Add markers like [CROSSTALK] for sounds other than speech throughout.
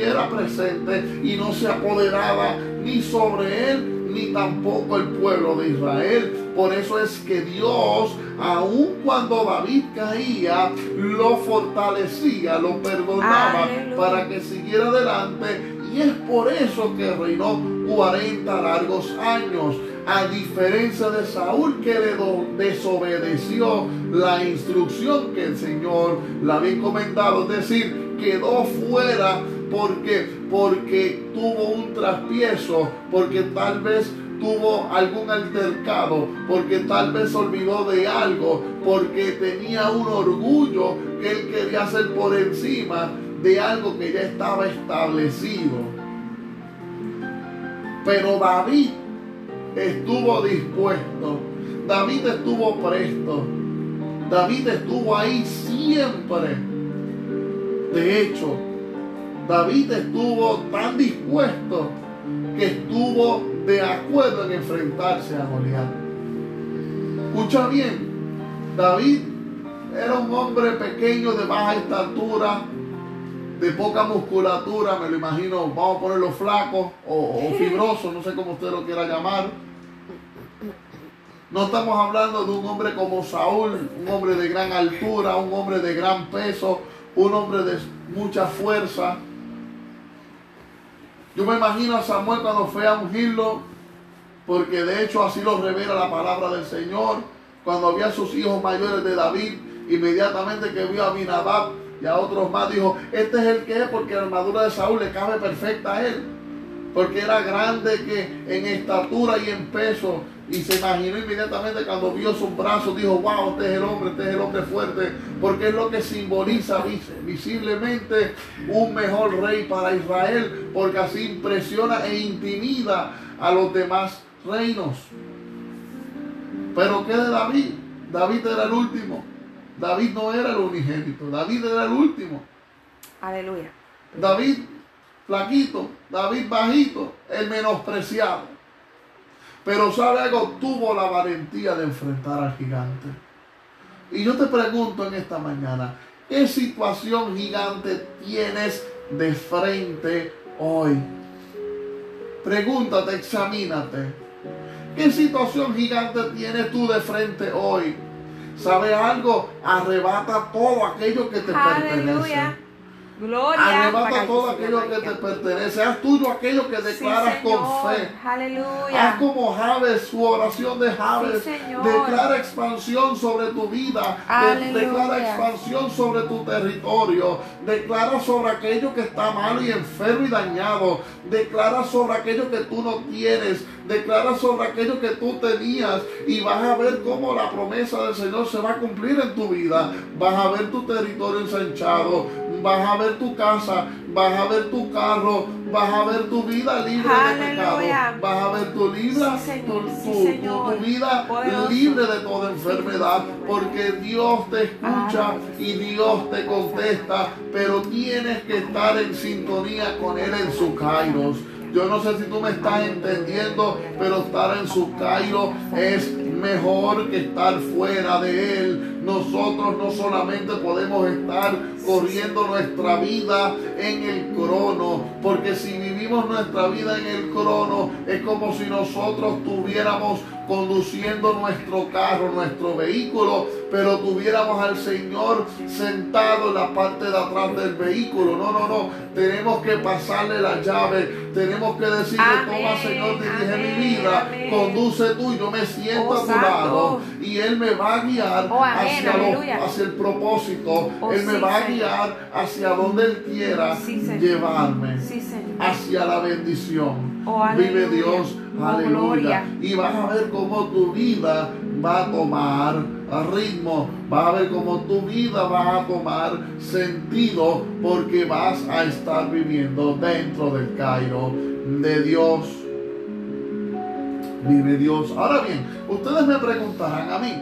estuviera presente y no se apoderaba ni sobre él ni tampoco el pueblo de Israel. Por eso es que Dios, aun cuando David caía, lo fortalecía, lo perdonaba para que siguiera adelante. Y es por eso que reinó 40 largos años. A diferencia de Saúl que le desobedeció la instrucción que el Señor le había encomendado, es decir, quedó fuera porque porque tuvo un traspiezo, porque tal vez tuvo algún altercado, porque tal vez olvidó de algo, porque tenía un orgullo que él quería hacer por encima de algo que ya estaba establecido. Pero David estuvo dispuesto, David estuvo presto, David estuvo ahí siempre. De hecho, David estuvo tan dispuesto que estuvo de acuerdo en enfrentarse a Goliat. Escucha bien, David era un hombre pequeño de baja estatura, de poca musculatura, me lo imagino, vamos a ponerlo flaco o, o [LAUGHS] fibroso, no sé cómo usted lo quiera llamar. No estamos hablando de un hombre como Saúl, un hombre de gran altura, un hombre de gran peso, un hombre de mucha fuerza. Yo me imagino a Samuel cuando fue a ungirlo, porque de hecho así lo revela la palabra del Señor. Cuando había sus hijos mayores de David, inmediatamente que vio a Minadab y a otros más, dijo, este es el que es, porque la armadura de Saúl le cabe perfecta a él. Porque era grande que en estatura y en peso y se imaginó inmediatamente cuando vio sus brazos, dijo, wow, este es el hombre, este es el hombre fuerte, porque es lo que simboliza visiblemente un mejor rey para Israel, porque así impresiona e intimida a los demás reinos. Pero ¿qué de David? David era el último. David no era el unigénito, David era el último. Aleluya. David flaquito, David bajito, el menospreciado. Pero sabe algo, tuvo la valentía de enfrentar al gigante. Y yo te pregunto en esta mañana, ¿qué situación gigante tienes de frente hoy? Pregúntate, examínate. ¿Qué situación gigante tienes tú de frente hoy? ¿Sabe algo? Arrebata todo aquello que te pertenece. Gloria. Arrebata todo aquello que te pertenece. Haz tuyo aquello que declaras con fe. Aleluya. Haz como Javes, su oración de Javes. declara expansión sobre tu vida. declara expansión sobre tu territorio. Declara sobre aquello que está malo y enfermo y dañado. Declara sobre aquello que tú no tienes. Declara sobre aquello que tú tenías. Y vas a ver cómo la promesa del Señor se va a cumplir en tu vida. Vas a ver tu territorio ensanchado vas a ver tu casa, vas a ver tu carro, vas a ver tu vida libre de pecado, vas a ver tu, vida, tu, vida libre de toda enfermedad, porque Dios te escucha y Dios te contesta, pero tienes que estar en sintonía con Él en su kairos. Yo no sé si tú me estás entendiendo, pero estar en su Cairo es mejor que estar fuera de Él. Nosotros no solamente podemos estar corriendo nuestra vida en el crono, porque si vivimos nuestra vida en el crono, es como si nosotros tuviéramos conduciendo nuestro carro, nuestro vehículo, pero tuviéramos al Señor sentado en la parte de atrás del vehículo. No, no, no. Tenemos que pasarle la llave. Tenemos que decirle, toma Señor, dirige mi vida. Conduce tú y yo me siento a tu oh, lado. Y Él me va a guiar oh, hacia, hacia, el propósito. Oh, Él me va a guiar hacia donde Él quiera llevarme. hacia la bendición. Vive Dios. Aleluya. Y vas a ver cómo tu vida va a tomar ritmo, vas a ver cómo tu vida va a tomar sentido porque vas a estar viviendo dentro del Cairo de Dios. Vive Dios. Ahora bien, ustedes me preguntarán a mí,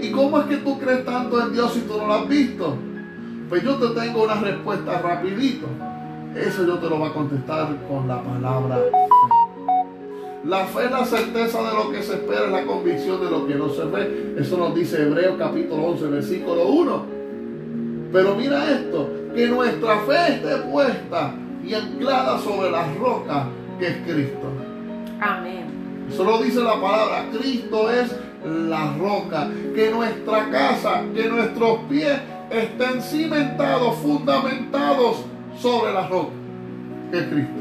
¿y cómo es que tú crees tanto en Dios si tú no lo has visto? Pues yo te tengo una respuesta rapidito. Eso yo te lo voy a contestar con la palabra la fe es la certeza de lo que se espera, es la convicción de lo que no se ve. Eso nos dice Hebreos capítulo 11, versículo 1. Pero mira esto, que nuestra fe esté puesta y anclada sobre la roca que es Cristo. Amén. Solo dice la palabra, Cristo es la roca, que nuestra casa, que nuestros pies estén cimentados, fundamentados sobre la roca, que es Cristo.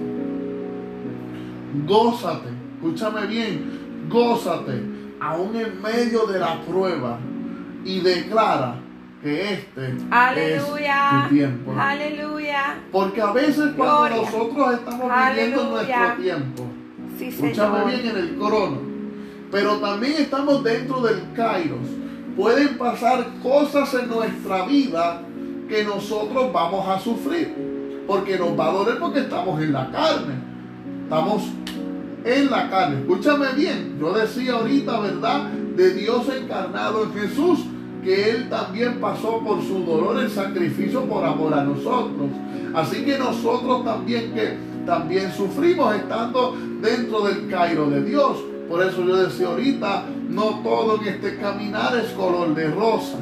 Gózate, escúchame bien, gózate, aún en medio de la prueba, y declara que este es tu tiempo. Aleluya. Porque a veces cuando nosotros estamos viviendo nuestro tiempo, escúchame bien en el crono, pero también estamos dentro del kairos, pueden pasar cosas en nuestra vida que nosotros vamos a sufrir, porque nos va a doler porque estamos en la carne, estamos en la carne. Escúchame bien, yo decía ahorita, ¿verdad? De Dios encarnado en Jesús que Él también pasó por su dolor el sacrificio por amor a nosotros. Así que nosotros también que también sufrimos estando dentro del Cairo de Dios. Por eso yo decía ahorita, no todo en este caminar es color de rosas.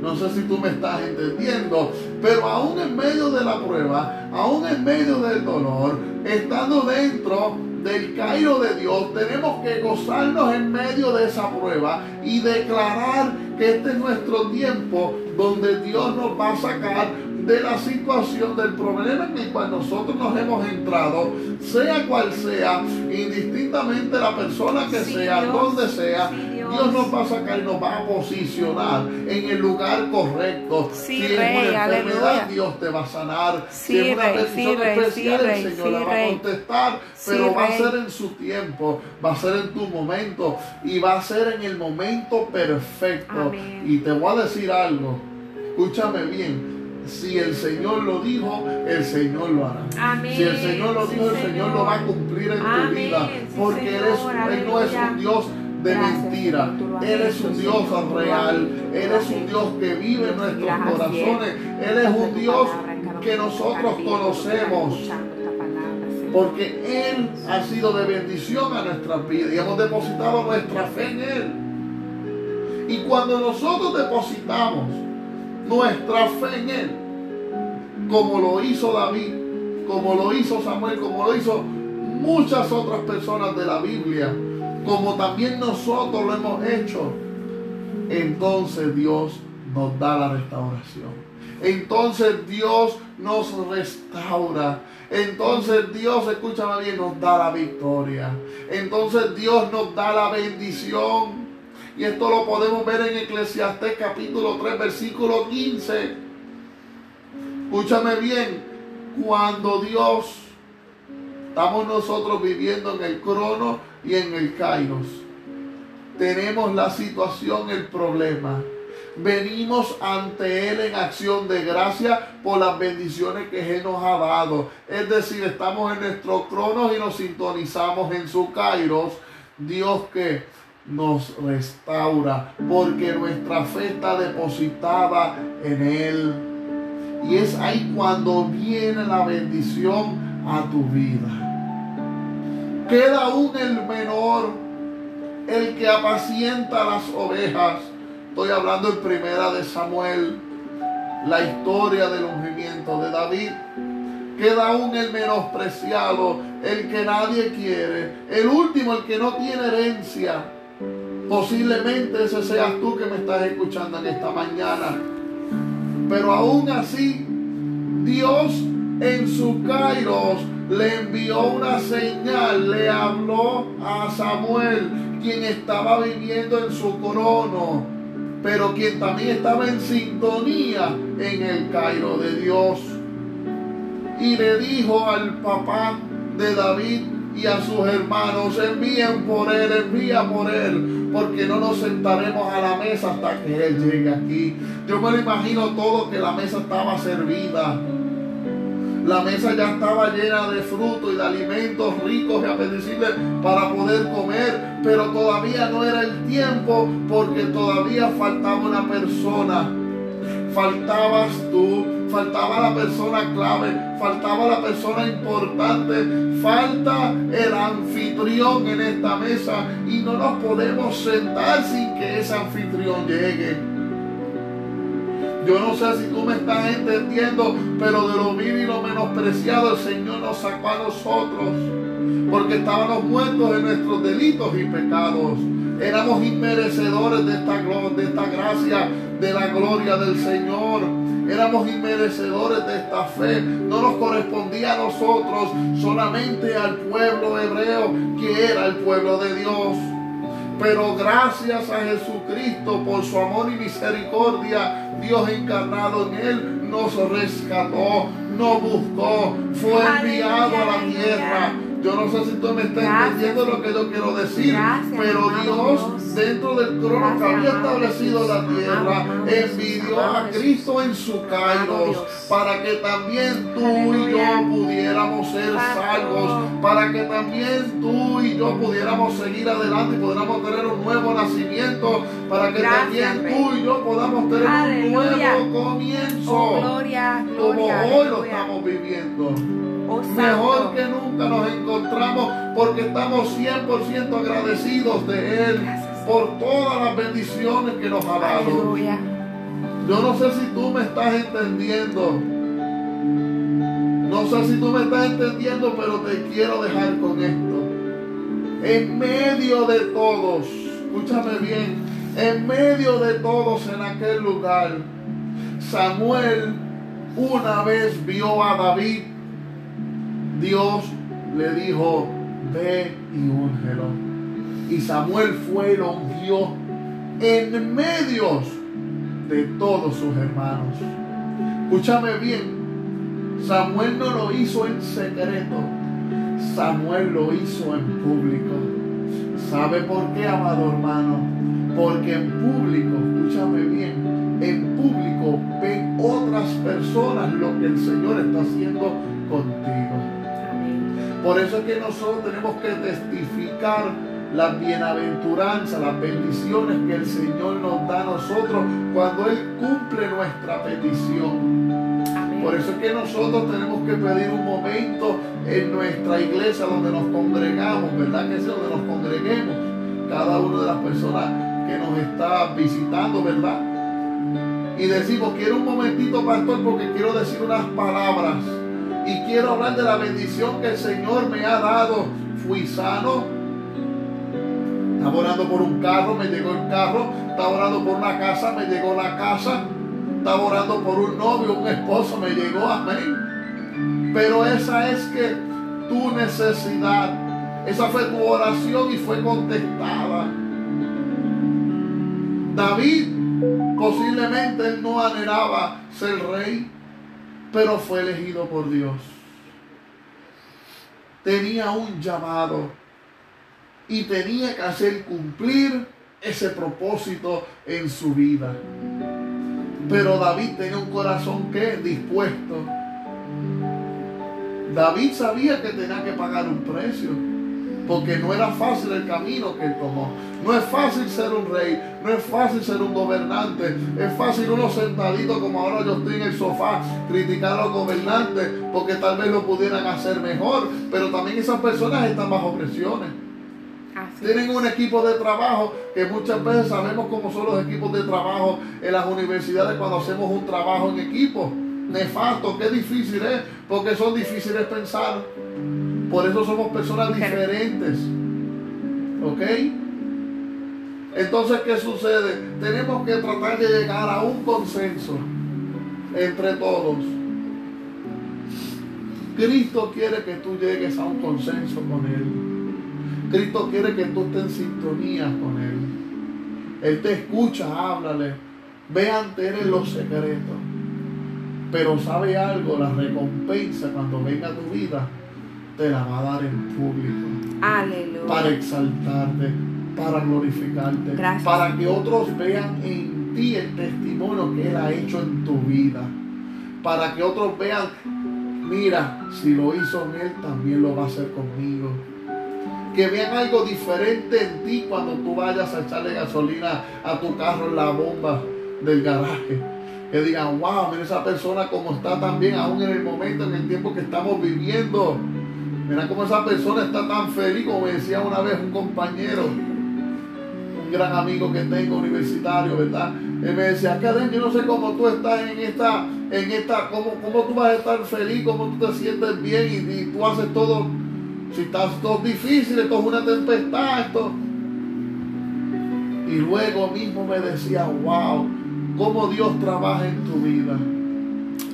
No sé si tú me estás entendiendo, pero aún en medio de la prueba, aún en medio del dolor, estando dentro del Cairo de Dios, tenemos que gozarnos en medio de esa prueba y declarar que este es nuestro tiempo donde Dios nos va a sacar de la situación, del problema en el cual nosotros nos hemos entrado, sea cual sea, indistintamente la persona que sea, donde sea, Dios. nos va a sacar y nos va a posicionar en el lugar correcto. si es una enfermedad, Dios te va a sanar. si es una petición especial, el Señor la va a contestar, pero va a ser en su tiempo, va a ser en tu momento y va a ser en el momento perfecto. Y te voy a decir algo, escúchame bien si el Señor lo dijo, el Señor lo hará. Si el Señor lo dijo, el Señor. lo va a cumplir en tu vida. Porque Él, no es un Dios de mentira. Él es un Dios real. Él es un Dios que vive en nuestros corazones. Él es un Dios que nosotros conocemos. Porque Él ha sido de bendición a nuestras vidas y hemos depositado nuestra fe en Él. Y cuando nosotros depositamos nuestra fe en Él, como lo hizo David, como lo hizo Samuel, como lo hizo muchas otras personas de la Biblia, como también nosotros lo hemos hecho, entonces Dios nos da la restauración. Entonces Dios nos restaura. Entonces Dios, escúchame bien, nos da la victoria. Entonces Dios nos da la bendición. Y esto lo podemos ver en Eclesiastés capítulo 3, versículo 15. Escúchame bien, cuando Dios, estamos nosotros viviendo en el crono y en el kairos, tenemos la situación, el problema. Venimos ante Él en acción de gracia por las bendiciones que Él nos ha dado. Es decir, estamos en nuestro crono y nos sintonizamos en su kairos. Dios que nos restaura, porque nuestra fe está depositada en Él. Y es ahí cuando viene la bendición a tu vida. Queda aún el menor, el que apacienta las ovejas. Estoy hablando en primera de Samuel, la historia del ungimiento de David. Queda aún el menospreciado, el que nadie quiere, el último, el que no tiene herencia Posiblemente ese seas tú que me estás escuchando en esta mañana. Pero aún así, Dios en su Kairos le envió una señal, le habló a Samuel, quien estaba viviendo en su crono, pero quien también estaba en sintonía en el Cairo de Dios. Y le dijo al papá de David, y a sus hermanos, envíen por él, envía por él, porque no nos sentaremos a la mesa hasta que él llegue aquí. Yo me lo imagino todo que la mesa estaba servida. La mesa ya estaba llena de frutos y de alimentos ricos y apetecibles para poder comer, pero todavía no era el tiempo porque todavía faltaba una persona. Faltabas tú, faltaba la persona clave, faltaba la persona importante, falta el anfitrión en esta mesa y no nos podemos sentar sin que ese anfitrión llegue. Yo no sé si tú me estás entendiendo, pero de lo vil y lo menospreciado el Señor nos sacó a nosotros. Porque estábamos muertos en nuestros delitos y pecados. Éramos inmerecedores de esta, de esta gracia, de la gloria del Señor. Éramos inmerecedores de esta fe. No nos correspondía a nosotros, solamente al pueblo hebreo, que era el pueblo de Dios. Pero gracias a Jesucristo por su amor y misericordia, Dios encarnado en él nos rescató, nos buscó, fue enviado a la tierra yo no sé si tú me estás entendiendo lo que yo quiero decir, pero Dios, dentro del trono que había establecido la tierra, envió a Cristo en su Kairos para que también tú y yo pudiéramos ser salvos, para que también tú y yo pudiéramos seguir adelante y pudiéramos tener un nuevo nacimiento, para que también tú y yo podamos tener un nuevo comienzo, oh, como hoy lo estamos viviendo. Oh, Mejor que nunca nos encontramos porque estamos 100% agradecidos de Él por todas las bendiciones que nos ha dado. Yo no sé si tú me estás entendiendo. No sé si tú me estás entendiendo, pero te quiero dejar con esto. En medio de todos, escúchame bien, en medio de todos en aquel lugar, Samuel una vez vio a David Dios le dijo, ve y úngelo. Y Samuel fue y lo ungió en medio de todos sus hermanos. Escúchame bien, Samuel no lo hizo en secreto, Samuel lo hizo en público. ¿Sabe por qué, amado hermano? Porque en público, escúchame bien, en público ven otras personas lo que el Señor está haciendo contigo. Por eso es que nosotros tenemos que testificar las bienaventuranzas, las bendiciones que el Señor nos da a nosotros cuando Él cumple nuestra petición. Por eso es que nosotros tenemos que pedir un momento en nuestra iglesia donde nos congregamos, ¿verdad? Que es donde nos congreguemos, cada una de las personas que nos está visitando, ¿verdad? Y decimos, quiero un momentito, pastor, porque quiero decir unas palabras y quiero hablar de la bendición que el Señor me ha dado. Fui sano. Estaba orando por un carro, me llegó el carro. Estaba orando por una casa, me llegó la casa. Estaba orando por un novio, un esposo, me llegó. Amén. Pero esa es que tu necesidad. Esa fue tu oración y fue contestada. David posiblemente él no anhelaba ser rey pero fue elegido por Dios. Tenía un llamado y tenía que hacer cumplir ese propósito en su vida. Pero David tenía un corazón que dispuesto. David sabía que tenía que pagar un precio porque no era fácil el camino que él tomó. No es fácil ser un rey, no es fácil ser un gobernante. Es fácil uno sentadito como ahora yo estoy en el sofá, criticar a los gobernantes porque tal vez lo pudieran hacer mejor, pero también esas personas están bajo presiones. Tienen un equipo de trabajo que muchas veces sabemos cómo son los equipos de trabajo en las universidades cuando hacemos un trabajo en equipo. Nefasto, qué difícil es, porque son difíciles pensar. Por eso somos personas diferentes. ¿Ok? Entonces, ¿qué sucede? Tenemos que tratar de llegar a un consenso entre todos. Cristo quiere que tú llegues a un consenso con Él. Cristo quiere que tú estés en sintonía con Él. Él te escucha, háblale. Ve ante Él en los secretos. Pero sabe algo, la recompensa cuando venga a tu vida te la va a dar en público. Aleluya. Para exaltarte, para glorificarte, para que otros vean en ti el testimonio que Él ha hecho en tu vida. Para que otros vean, mira, si lo hizo en Él, también lo va a hacer conmigo. Que vean algo diferente en ti cuando tú vayas a echarle gasolina a tu carro en la bomba del garaje. Que digan, wow, mira esa persona como está también, aún en el momento, en el tiempo que estamos viviendo Mira cómo esa persona está tan feliz, como decía una vez un compañero, un gran amigo que tengo universitario, ¿verdad? Él me decía, Karen, yo no sé cómo tú estás en esta, en esta, cómo, cómo tú vas a estar feliz, cómo tú te sientes bien y, y tú haces todo, si estás todo difícil, esto es una tempestad, esto. Y luego mismo me decía, wow, cómo Dios trabaja en tu vida.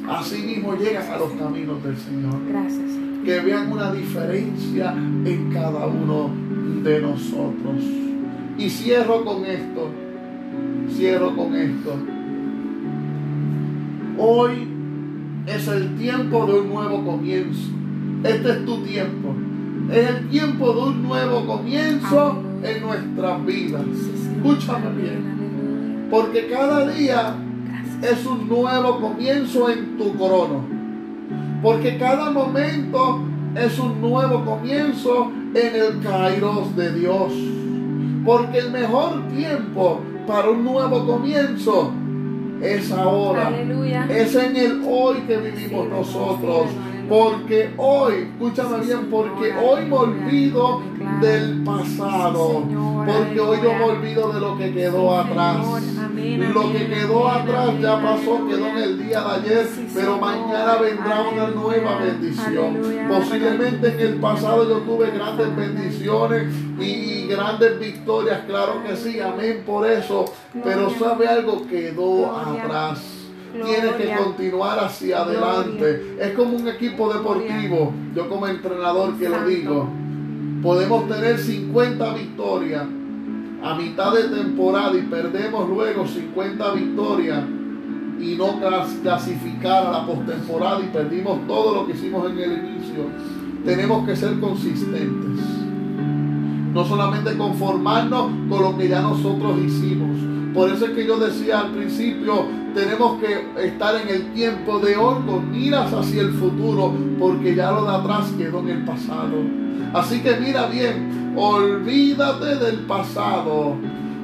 Así mismo llegas a los caminos del Señor. Gracias. Que vean una diferencia en cada uno de nosotros. Y cierro con esto. Cierro con esto. Hoy es el tiempo de un nuevo comienzo. Este es tu tiempo. Es el tiempo de un nuevo comienzo en nuestras vidas. Escúchame bien. Porque cada día es un nuevo comienzo en tu crono. Porque cada momento es un nuevo comienzo en el Kairos de Dios. Porque el mejor tiempo para un nuevo comienzo es ahora. Aleluya. Es en el hoy que vivimos nosotros. Porque hoy, escúchame bien, porque hoy me olvido del pasado. Porque hoy yo me olvido de lo que quedó atrás. Lo que quedó atrás ya pasó, quedó en el día de ayer, pero mañana vendrá una nueva bendición. Posiblemente en el pasado yo tuve grandes bendiciones y grandes victorias, claro que sí, amén por eso. Pero sabe algo, quedó atrás. Tienes que continuar hacia adelante. Es como un equipo deportivo. Yo como entrenador que lo digo. Podemos tener 50 victorias a mitad de temporada y perdemos luego 50 victorias y no clasificar a la postemporada y perdimos todo lo que hicimos en el inicio. Tenemos que ser consistentes. No solamente conformarnos con lo que ya nosotros hicimos. Por eso es que yo decía al principio, tenemos que estar en el tiempo de hoy con miras hacia el futuro, porque ya lo de atrás quedó en el pasado. Así que mira bien, olvídate del pasado,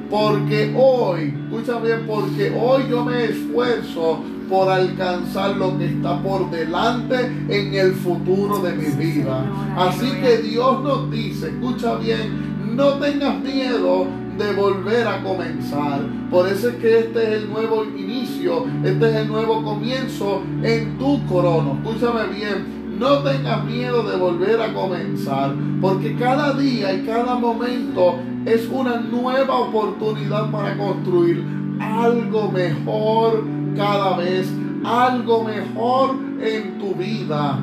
porque hoy, escucha bien, porque hoy yo me esfuerzo por alcanzar lo que está por delante en el futuro de mi vida. Así que Dios nos dice, escucha bien, no tengas miedo de volver a comenzar. Por eso es que este es el nuevo inicio, este es el nuevo comienzo en tu crono. Escúchame bien. No tengas miedo de volver a comenzar, porque cada día y cada momento es una nueva oportunidad para construir algo mejor cada vez, algo mejor en tu vida.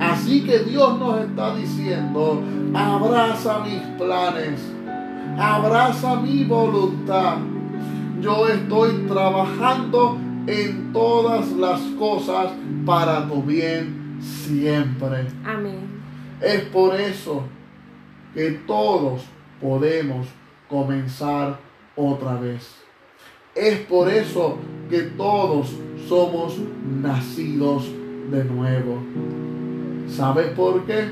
Así que Dios nos está diciendo, abraza mis planes, abraza mi voluntad. Yo estoy trabajando en todas las cosas para tu bien siempre. Amén. Es por eso que todos podemos comenzar otra vez. Es por eso que todos somos nacidos de nuevo. ¿Sabes por qué?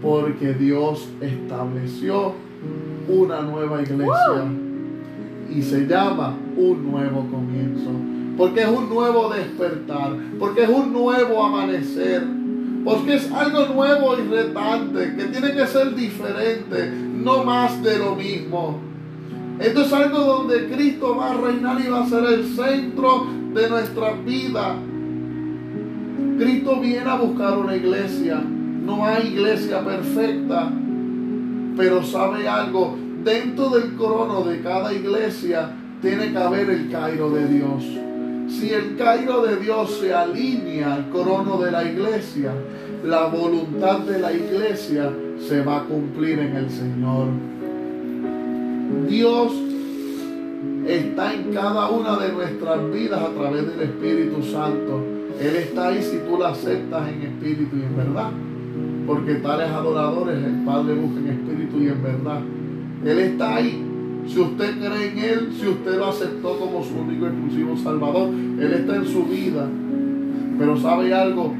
Porque Dios estableció una nueva iglesia y se llama un nuevo comienzo. Porque es un nuevo despertar, porque es un nuevo amanecer, porque es algo nuevo y retante, que tiene que ser diferente, no más de lo mismo. Esto es algo donde Cristo va a reinar y va a ser el centro de nuestra vida. Cristo viene a buscar una iglesia. No hay iglesia perfecta. Pero sabe algo, dentro del crono de cada iglesia tiene que haber el Cairo de Dios. Si el Cairo de Dios se alinea al crono de la iglesia, la voluntad de la iglesia se va a cumplir en el Señor. Dios está en cada una de nuestras vidas a través del Espíritu Santo. Él está ahí si tú la aceptas en espíritu y en verdad. Porque tales adoradores el Padre busca en espíritu y en verdad. Él está ahí. Si usted cree en Él, si usted lo aceptó como su único y exclusivo Salvador, Él está en su vida. Pero sabe algo,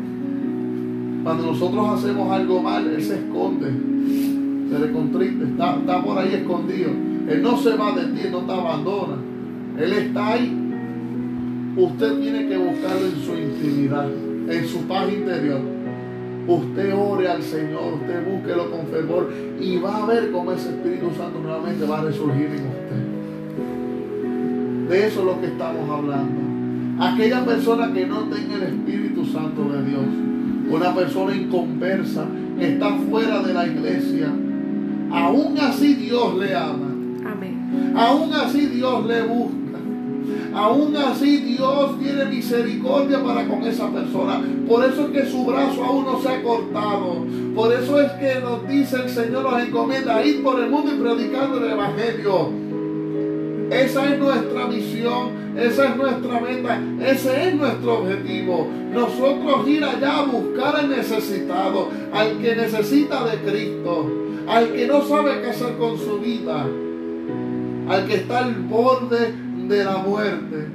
cuando nosotros hacemos algo mal, Él se esconde, se le contriste, está, está por ahí escondido. Él no se va de ti, no te abandona. Él está ahí. Usted tiene que buscarlo en su intimidad, en su paz interior. Usted ore al Señor, usted búsquelo con fervor y va a ver cómo ese Espíritu Santo nuevamente va a resurgir en usted. De eso es lo que estamos hablando. Aquella persona que no tenga el Espíritu Santo de Dios, una persona inconversa que está fuera de la iglesia, aún así Dios le ama. Amén. Aún así Dios le busca. Aún así Dios tiene misericordia para con esa persona. Por eso es que su brazo aún no se ha cortado. Por eso es que nos dice el Señor, nos encomienda ir por el mundo y predicando el Evangelio. Esa es nuestra misión, esa es nuestra meta, ese es nuestro objetivo. Nosotros ir allá a buscar al necesitado, al que necesita de Cristo, al que no sabe qué hacer con su vida, al que está al borde de la muerte.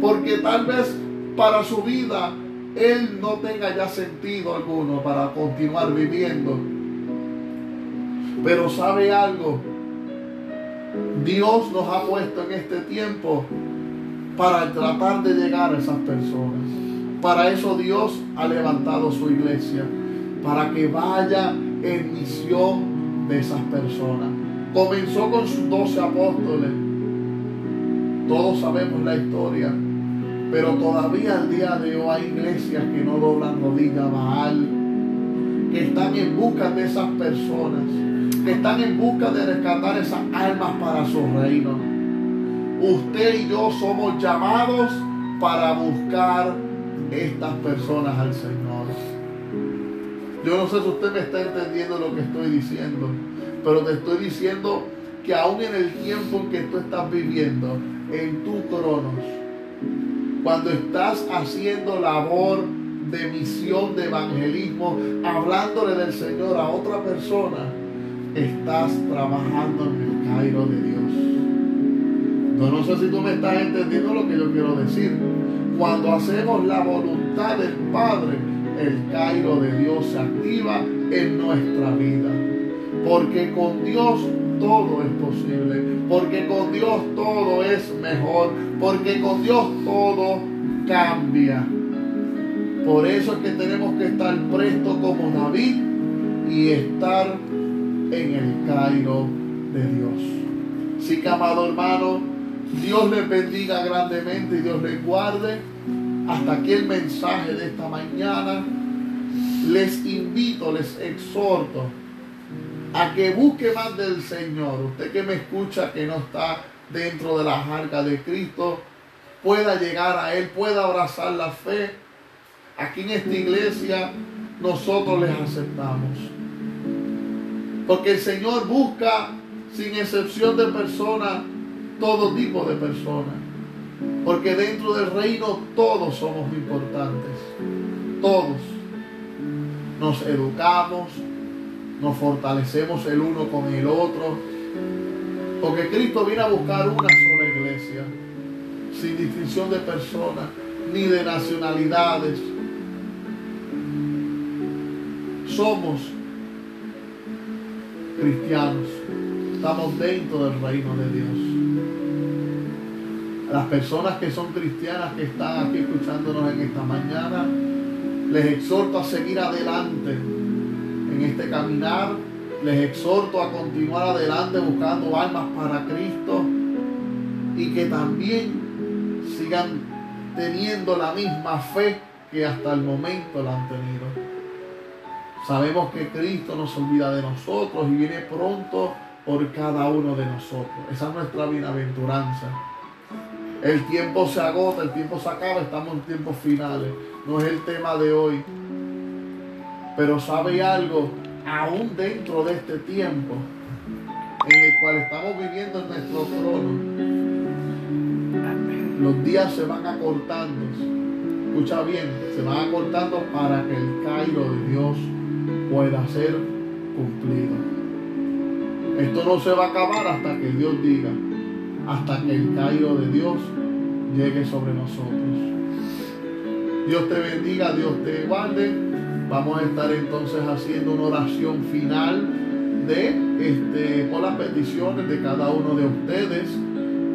Porque tal vez para su vida él no tenga ya sentido alguno para continuar viviendo. Pero sabe algo, Dios nos ha puesto en este tiempo para tratar de llegar a esas personas. Para eso Dios ha levantado su iglesia, para que vaya en misión de esas personas. Comenzó con sus doce apóstoles. Todos sabemos la historia, pero todavía al día de hoy hay iglesias que no doblan rodillas a Baal, que están en busca de esas personas que están en busca de rescatar esas almas para su reino. Usted y yo somos llamados para buscar estas personas al Señor. Yo no sé si usted me está entendiendo lo que estoy diciendo, pero te estoy diciendo que aún en el tiempo en que tú estás viviendo, en tu cronos, cuando estás haciendo labor de misión, de evangelismo, hablándole del Señor a otra persona, estás trabajando en el Cairo de Dios. Yo no sé si tú me estás entendiendo lo que yo quiero decir. Cuando hacemos la voluntad del Padre, el Cairo de Dios se activa en nuestra vida. Porque con Dios todo es posible. Porque con Dios todo es mejor. Porque con Dios todo cambia. Por eso es que tenemos que estar prestos como David y estar en el Cairo de Dios. Así que, amado hermano, Dios les bendiga grandemente y Dios les guarde. Hasta aquí el mensaje de esta mañana. Les invito, les exhorto a que busque más del Señor. Usted que me escucha, que no está dentro de la arca de Cristo, pueda llegar a Él, pueda abrazar la fe. Aquí en esta iglesia nosotros les aceptamos. Porque el Señor busca, sin excepción de personas, todo tipo de personas. Porque dentro del reino todos somos importantes. Todos. Nos educamos, nos fortalecemos el uno con el otro. Porque Cristo viene a buscar una sola iglesia, sin distinción de personas, ni de nacionalidades. Somos cristianos. Estamos dentro del reino de Dios. las personas que son cristianas que están aquí escuchándonos en esta mañana, les exhorto a seguir adelante este caminar. Les exhorto a continuar adelante buscando almas para Cristo y que también sigan teniendo la misma fe que hasta el momento la han tenido. Sabemos que Cristo nos olvida de nosotros y viene pronto por cada uno de nosotros. Esa es nuestra bienaventuranza. El tiempo se agota, el tiempo se acaba, estamos en tiempos finales. No es el tema de hoy. Pero sabe algo, aún dentro de este tiempo en el cual estamos viviendo en nuestro trono, los días se van acortando. Escucha bien, se van acortando para que el Cairo de Dios pueda ser cumplido. Esto no se va a acabar hasta que Dios diga, hasta que el cairo de Dios llegue sobre nosotros. Dios te bendiga, Dios te guarde. Vamos a estar entonces haciendo una oración final de este por las peticiones de cada uno de ustedes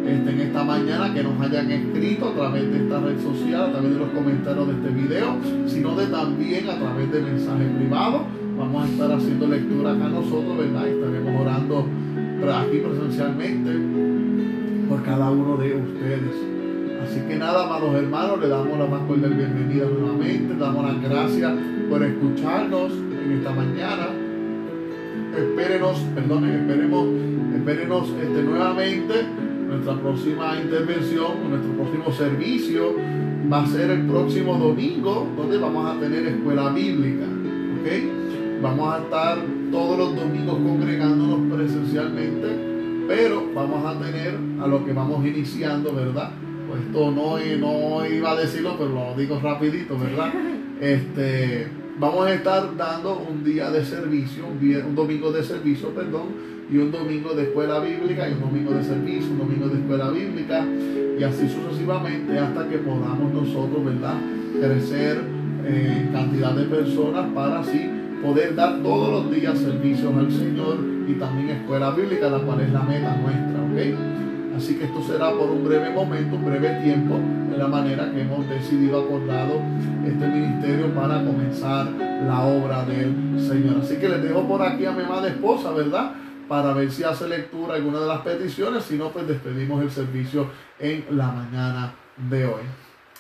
este, en esta mañana que nos hayan escrito a través de esta red social, a través de los comentarios de este video, sino de también a través de mensajes privados vamos a estar haciendo lectura acá nosotros, ¿verdad? Estaremos orando aquí presencialmente. por cada uno de ustedes. Así que nada, amados hermanos, le damos la más cordial bienvenida nuevamente, damos las gracias por escucharnos en esta mañana. Espérenos, perdonen, esperemos, espérenos este, nuevamente nuestra próxima intervención, nuestro próximo servicio va a ser el próximo domingo, donde vamos a tener escuela bíblica. ¿ok? Vamos a estar todos los domingos congregándonos presencialmente, pero vamos a tener a lo que vamos iniciando, ¿verdad? Pues esto no iba a decirlo, pero lo digo rapidito, ¿verdad? Este, vamos a estar dando un día de servicio, un, un domingo de servicio, perdón, y un domingo de escuela bíblica y un domingo de servicio, un domingo de escuela bíblica y así sucesivamente hasta que podamos nosotros, ¿verdad?, crecer eh, cantidad de personas para así poder dar todos los días servicios al Señor y también escuela bíblica, la cual es la meta nuestra, ¿ok? Así que esto será por un breve momento, un breve tiempo, de la manera que hemos decidido acordado este ministerio para comenzar la obra del Señor. Así que les dejo por aquí a mi amada esposa, ¿verdad? para ver si hace lectura alguna de las peticiones, si no, pues despedimos el servicio en la mañana de hoy.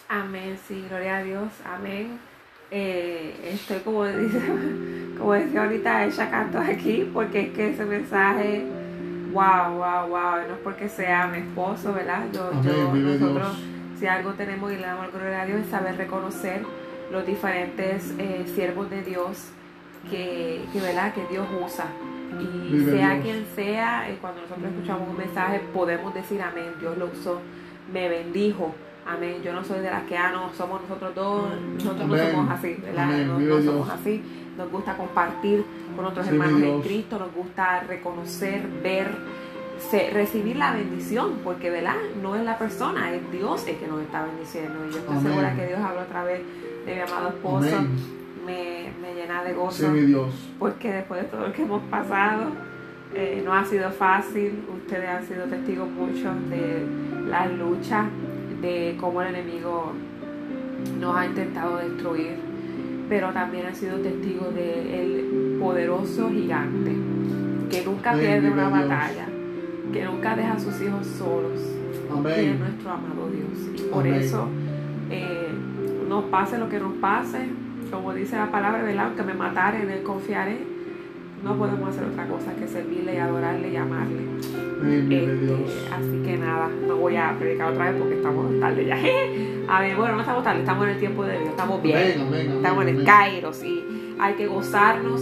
Amén, sí, gloria a Dios, amén. Eh, estoy como dice, [LAUGHS] como decía ahorita, ella canto aquí, porque es que ese mensaje, wow, wow, wow, no es porque sea mi esposo, ¿verdad? Yo, yo nosotros, si algo tenemos y le damos gloria a Dios, es saber reconocer los diferentes eh, siervos de Dios que, que, ¿verdad? que Dios usa y sea quien sea, eh, cuando nosotros escuchamos un mensaje, podemos decir amén. Dios lo usó, me bendijo. Amén. Yo no soy de las que, ah, no, somos nosotros dos, nosotros no somos así, ¿verdad? no, somos así. Nos gusta compartir con otros hermanos en Cristo, nos gusta reconocer, ver, recibir la bendición, porque, ¿verdad? No es la persona, es Dios el que nos está bendiciendo. Y yo estoy segura que Dios habló a través de mi amado esposo me, llena de gozo. Porque después de todo lo que hemos pasado, eh, no ha sido fácil. Ustedes han sido testigos muchos de la lucha, de cómo el enemigo nos ha intentado destruir. Pero también han sido testigos del poderoso gigante que nunca pierde una batalla, que nunca deja a sus hijos solos. Que es nuestro amado Dios. Y por eso, eh, nos pase lo que nos pase, como dice la palabra, ¿verdad? Aunque me matare, en él confiaré. No podemos hacer otra cosa que servirle y adorarle y amarle. Este, así que nada, no voy a predicar otra vez porque estamos tarde ya. [LAUGHS] a ver, bueno, no estamos tarde, estamos en el tiempo de Dios, estamos bien. estamos en el Cairo, sí. Hay que gozarnos.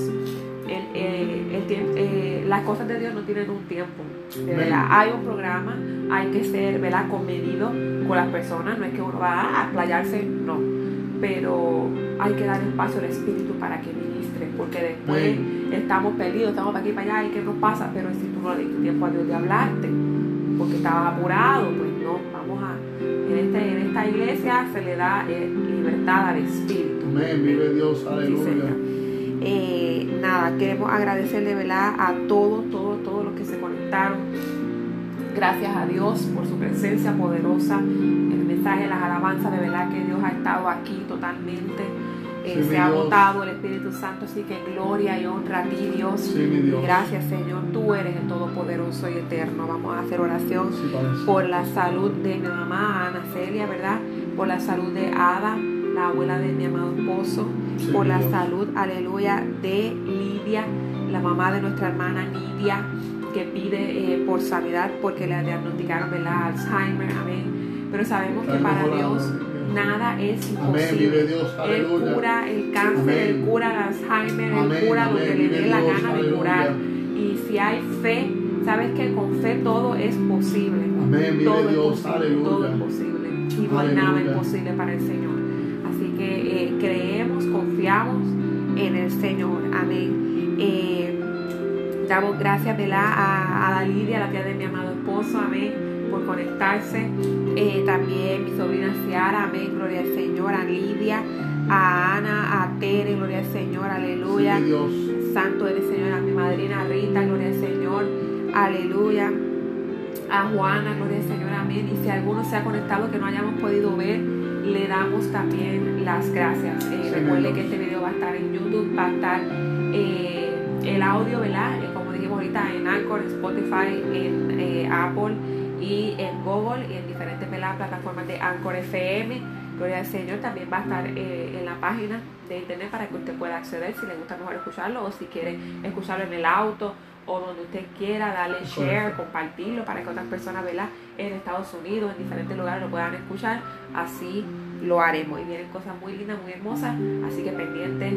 El, eh, eh, las cosas de Dios no tienen un tiempo. De verdad, hay un programa, hay que ser ¿verdad? comedido con las personas, no es que uno va a playarse, no pero hay que dar espacio al Espíritu para que ministre, porque después estamos perdidos, estamos para aquí para allá, y qué nos pasa, pero si tú no le diste tiempo a Dios de hablarte, porque estabas apurado, pues no, vamos a, en, este, en esta iglesia se le da eh, libertad al Espíritu. Amén, vive Dios, aleluya. Eh, nada, queremos agradecerle ¿verdad? a todos, todos, todos los que se conectaron. Gracias a Dios por su presencia poderosa las alabanzas, de verdad que Dios ha estado aquí totalmente. Eh, se ha votado el Espíritu Santo, así que gloria y honra a ti, Dios. Gracias, Señor. Tú eres el Todopoderoso y Eterno. Vamos a hacer oración por la salud de mi mamá, Ana Celia, ¿verdad? Por la salud de Ada, la abuela de mi amado esposo. por la salud, aleluya, de Lidia, la mamá de nuestra hermana Nidia, que pide eh, por sanidad porque le diagnosticaron, ¿verdad? Alzheimer, amén pero sabemos que para Dios nada es imposible. él cura el cáncer, Él cura el Alzheimer, Él cura lo que le dé la gana de curar. Y si hay fe, sabes que con fe todo es posible. todo, es posible todo es posible. Y no hay nada imposible para el Señor. Así que eh, creemos, confiamos en el Señor. Amén. Eh, damos gracias a, a Lidia, la tía de mi amado esposo. Amén por conectarse. Eh, también mi sobrina Ciara, amén, gloria al Señor, a Lidia, a Ana, a Tere, gloria al Señor, aleluya. Santo eres Señor, a mi madrina Rita, gloria al Señor, aleluya. A Juana, gloria al Señor, amén. Y si alguno se ha conectado que no hayamos podido ver, le damos también las gracias. Eh, recuerde que este video va a estar en YouTube, va a estar eh, el audio, ¿verdad? como dijimos ahorita, en Anchor, Spotify, en Apple y en Google y en diferentes plataformas de Anchor FM. Gloria al Señor también va a estar eh, en la página de internet para que usted pueda acceder si le gusta mejor escucharlo o si quiere escucharlo en el auto o donde usted quiera, darle share, compartirlo para que otras personas en Estados Unidos, en diferentes lugares lo puedan escuchar. Así lo haremos. Y vienen cosas muy lindas, muy hermosas. Así que pendiente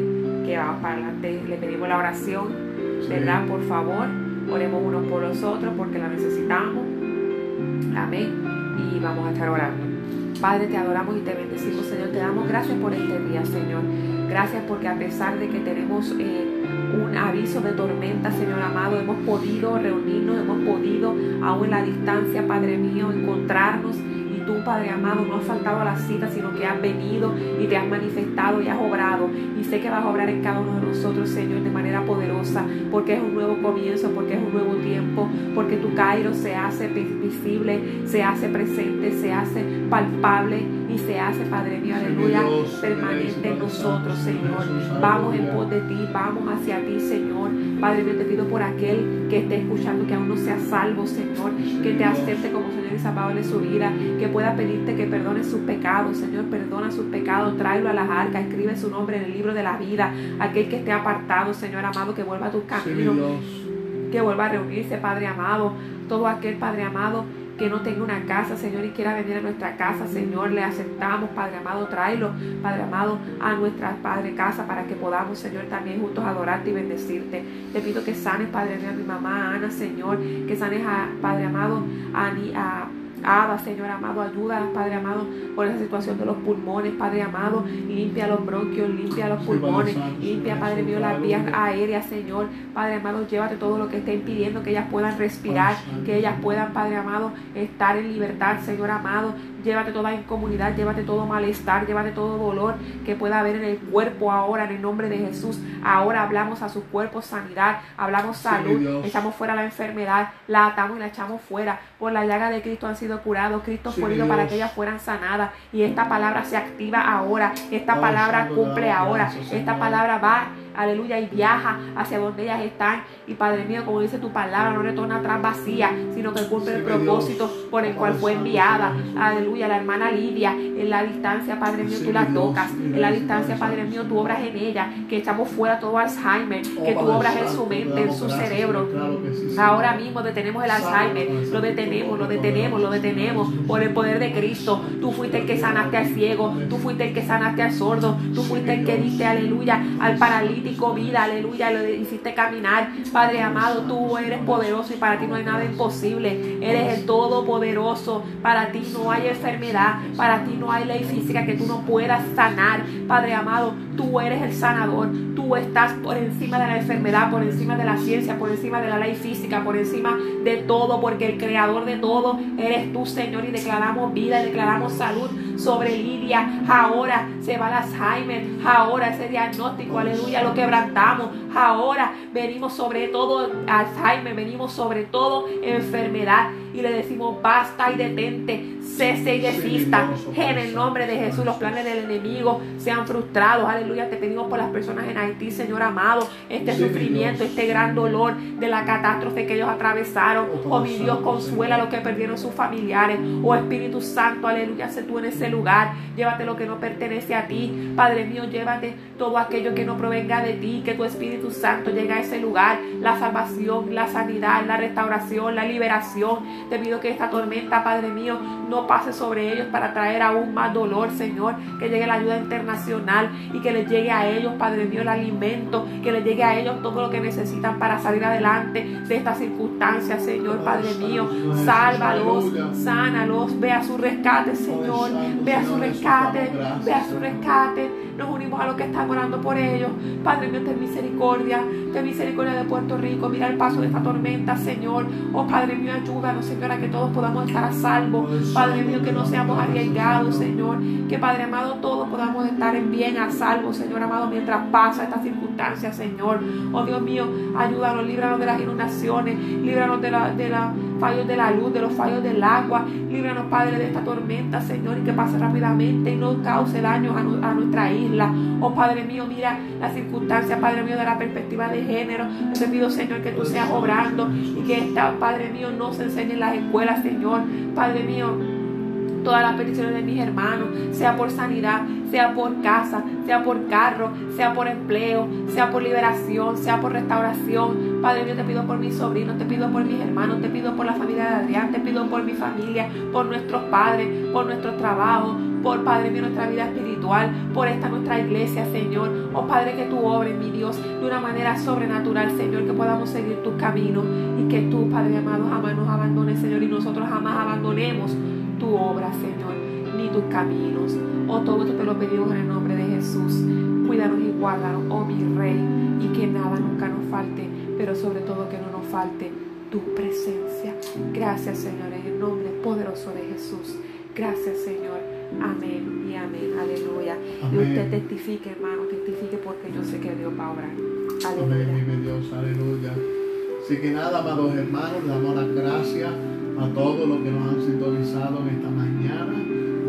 que vamos para adelante. Le pedimos la oración, ¿verdad? Por favor, oremos unos por los otros porque la necesitamos. Amén. Y vamos a estar orando. Padre, te adoramos y te bendecimos, Señor. Te damos gracias por este día, Señor. Gracias porque a pesar de que tenemos eh, un aviso de tormenta, Señor amado, hemos podido reunirnos, hemos podido, aún en la distancia, Padre mío, encontrarnos tú, Padre amado, no has faltado a la cita, sino que has venido y te has manifestado y has obrado. Y sé que vas a obrar en cada uno de nosotros, Señor, de manera poderosa, porque es un nuevo comienzo, porque es un nuevo tiempo, porque tu Cairo se hace visible, se hace presente, se hace palpable y se hace, Padre mío, aleluya, permanente en nosotros, Señor. Vamos en pos de ti, vamos hacia ti, Señor. Padre mío, te pido por aquel que esté escuchando que aún no sea salvo, Señor, que te acepte como Señor y Salvador de su vida, que pueda pedirte que perdone sus pecados, Señor, perdona sus pecados, tráelo a las arcas, escribe su nombre en el libro de la vida, aquel que esté apartado, Señor amado, que vuelva a tus caminos, que vuelva a reunirse, Padre amado, todo aquel Padre amado que no tenga una casa, Señor, y quiera venir a nuestra casa, Señor, le aceptamos, Padre amado, tráelo, Padre amado, a nuestra Padre casa para que podamos, Señor, también juntos adorarte y bendecirte. Te pido que sanes, Padre mío, a mi mamá Ana, Señor, que sanes a Padre amado, a, a Abba, Señor amado, ayuda, Padre amado, por esa situación de los pulmones, Padre amado, limpia los bronquios, limpia los pulmones, limpia, Padre mío, las vías aéreas, Señor, Padre amado, llévate todo lo que esté impidiendo que ellas puedan respirar, que ellas puedan, Padre amado, estar en libertad, Señor amado, llévate toda incomunidad, llévate todo malestar, llévate todo dolor que pueda haber en el cuerpo ahora, en el nombre de Jesús. Ahora hablamos a su cuerpo sanidad, hablamos salud, echamos fuera la enfermedad, la atamos y la echamos fuera. Por la llaga de Cristo han sido curados, Cristo fue herido para que ellas fueran sanadas. Y esta palabra se activa ahora, esta palabra cumple ahora, esta palabra va aleluya, y viaja hacia donde ellas están. Y Padre mío, como dice tu palabra, no retorna atrás vacía, sino que cumple el propósito por el cual fue enviada. Aleluya, la hermana Lidia, en la distancia, Padre mío, tú la tocas. En la distancia, Padre mío, tú obras en ella, que echamos fuera todo Alzheimer, que tú obras en su mente, en su cerebro. Ahora mismo detenemos el Alzheimer, lo detenemos, lo detenemos, lo detenemos por el poder de Cristo. Tú fuiste el que sanaste al ciego, tú fuiste el que sanaste al sordo, tú fuiste el que diste, aleluya, al paralítico vida, aleluya, lo hiciste caminar. Padre amado, tú eres poderoso y para ti no hay nada imposible. Eres el todopoderoso. Para ti no hay enfermedad, para ti no hay ley física que tú no puedas sanar. Padre amado, tú eres el sanador. Tú estás por encima de la enfermedad, por encima de la ciencia, por encima de la ley física, por encima de todo, porque el creador de todo eres tú, Señor, y declaramos vida declaramos salud sobre Lidia. Ahora se va el Alzheimer, ahora ese diagnóstico, aleluya, quebrantamos. Ahora venimos sobre todo Alzheimer, venimos sobre todo enfermedad y le decimos basta y detente, cese y desista. En el nombre de Jesús, los planes del enemigo sean frustrados. Aleluya, te pedimos por las personas en Haití, Señor amado, este sufrimiento, este gran dolor de la catástrofe que ellos atravesaron. Oh, oh mi Dios, consuela lo que perdieron sus familiares. Oh Espíritu Santo, aleluya, sé tú en ese lugar. Llévate lo que no pertenece a ti. Padre mío, llévate todo aquello que no provenga de ti. Que tu Espíritu Santo llegue a ese lugar. La salvación, la sanidad, la restauración, la liberación te pido que esta tormenta, Padre mío, no pase sobre ellos para traer aún más dolor, Señor. Que llegue la ayuda internacional y que les llegue a ellos, Padre mío, el alimento. Que les llegue a ellos todo lo que necesitan para salir adelante de estas circunstancias, Señor, Padre mío. Sálvalos, sánalos, ve a su rescate, Señor. Ve a su rescate, ve a su rescate. Nos unimos a los que están orando por ellos. Padre mío, ten misericordia. Ten misericordia de Puerto Rico. Mira el paso de esta tormenta, Señor. Oh, Padre mío, ayúdanos, Señor, a que todos podamos estar a salvo. Padre mío, que no seamos arriesgados, Señor. Que Padre amado, todos podamos estar en bien a salvo, Señor amado, mientras pasa esta circunstancia, Señor. Oh Dios mío, ayúdanos, líbranos de las inundaciones, líbranos de la, de la fallos de la luz, de los fallos del agua. Líbranos, Padre, de esta tormenta, Señor, y que pase rápidamente y no cause daños a, nuestra isla. Oh Padre mío, mira las circunstancias, Padre mío, de la perspectiva de género. Te pido, Señor, que tú seas obrando y que esta, Padre mío, no se enseñe en las escuelas, Señor. Padre mío, todas las peticiones de mis hermanos, sea por sanidad, sea por casa, sea por carro, sea por empleo, sea por liberación, sea por restauración. Padre mío, te pido por mis sobrinos, te pido por mis hermanos, te pido por la familia de Adrián, te pido por mi familia, por nuestros padres, por nuestro trabajo, por Padre mío nuestra vida espiritual, por esta nuestra iglesia, Señor. Oh Padre, que tú obres, mi Dios, de una manera sobrenatural, Señor, que podamos seguir tus caminos y que tú, Padre amado, jamás nos abandones, Señor, y nosotros jamás abandonemos tu obra, Señor, ni tus caminos. Oh, todo esto te lo pedimos en el nombre de Jesús. Cuídanos y guárdanos, oh mi Rey, y que nada nunca nos falte, pero sobre todo que no nos falte tu presencia. Gracias, Señor, en el nombre poderoso de Jesús. Gracias, Señor. Amén y amén. Aleluya. Y usted testifique, hermano, testifique porque yo sé que Dios va a obrar. Aleluya. Amén, Dios, aleluya. Así que nada, amados hermanos, damos las gracias a todos los que nos han sintonizado en esta mañana.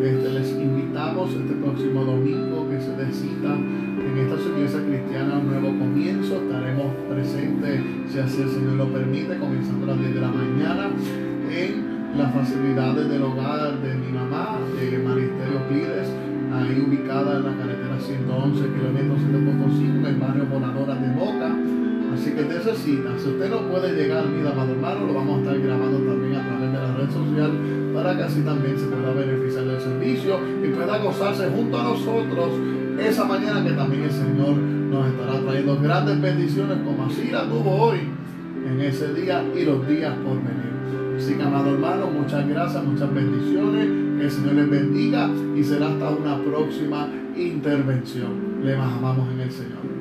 Este, les invitamos este próximo domingo que se decita en esta iglesia cristiana un nuevo comienzo. Estaremos presentes, si así el Señor lo permite, comenzando a las 10 de la mañana en las facilidades del hogar de mi mamá, de Maristerio Pires, ahí ubicada en la carretera 111, kilómetros 7.5, en el barrio Voladora de Boca. Así que necesita, si usted no puede llegar, mira, amado hermano, lo vamos a estar grabando también a través de la red social para que así también se pueda beneficiar del servicio y pueda gozarse junto a nosotros esa mañana que también el Señor nos estará trayendo grandes bendiciones como así la tuvo hoy en ese día y los días por venir. Así que, amado hermano, muchas gracias, muchas bendiciones. Que el Señor les bendiga y será hasta una próxima intervención. Le amamos en el Señor.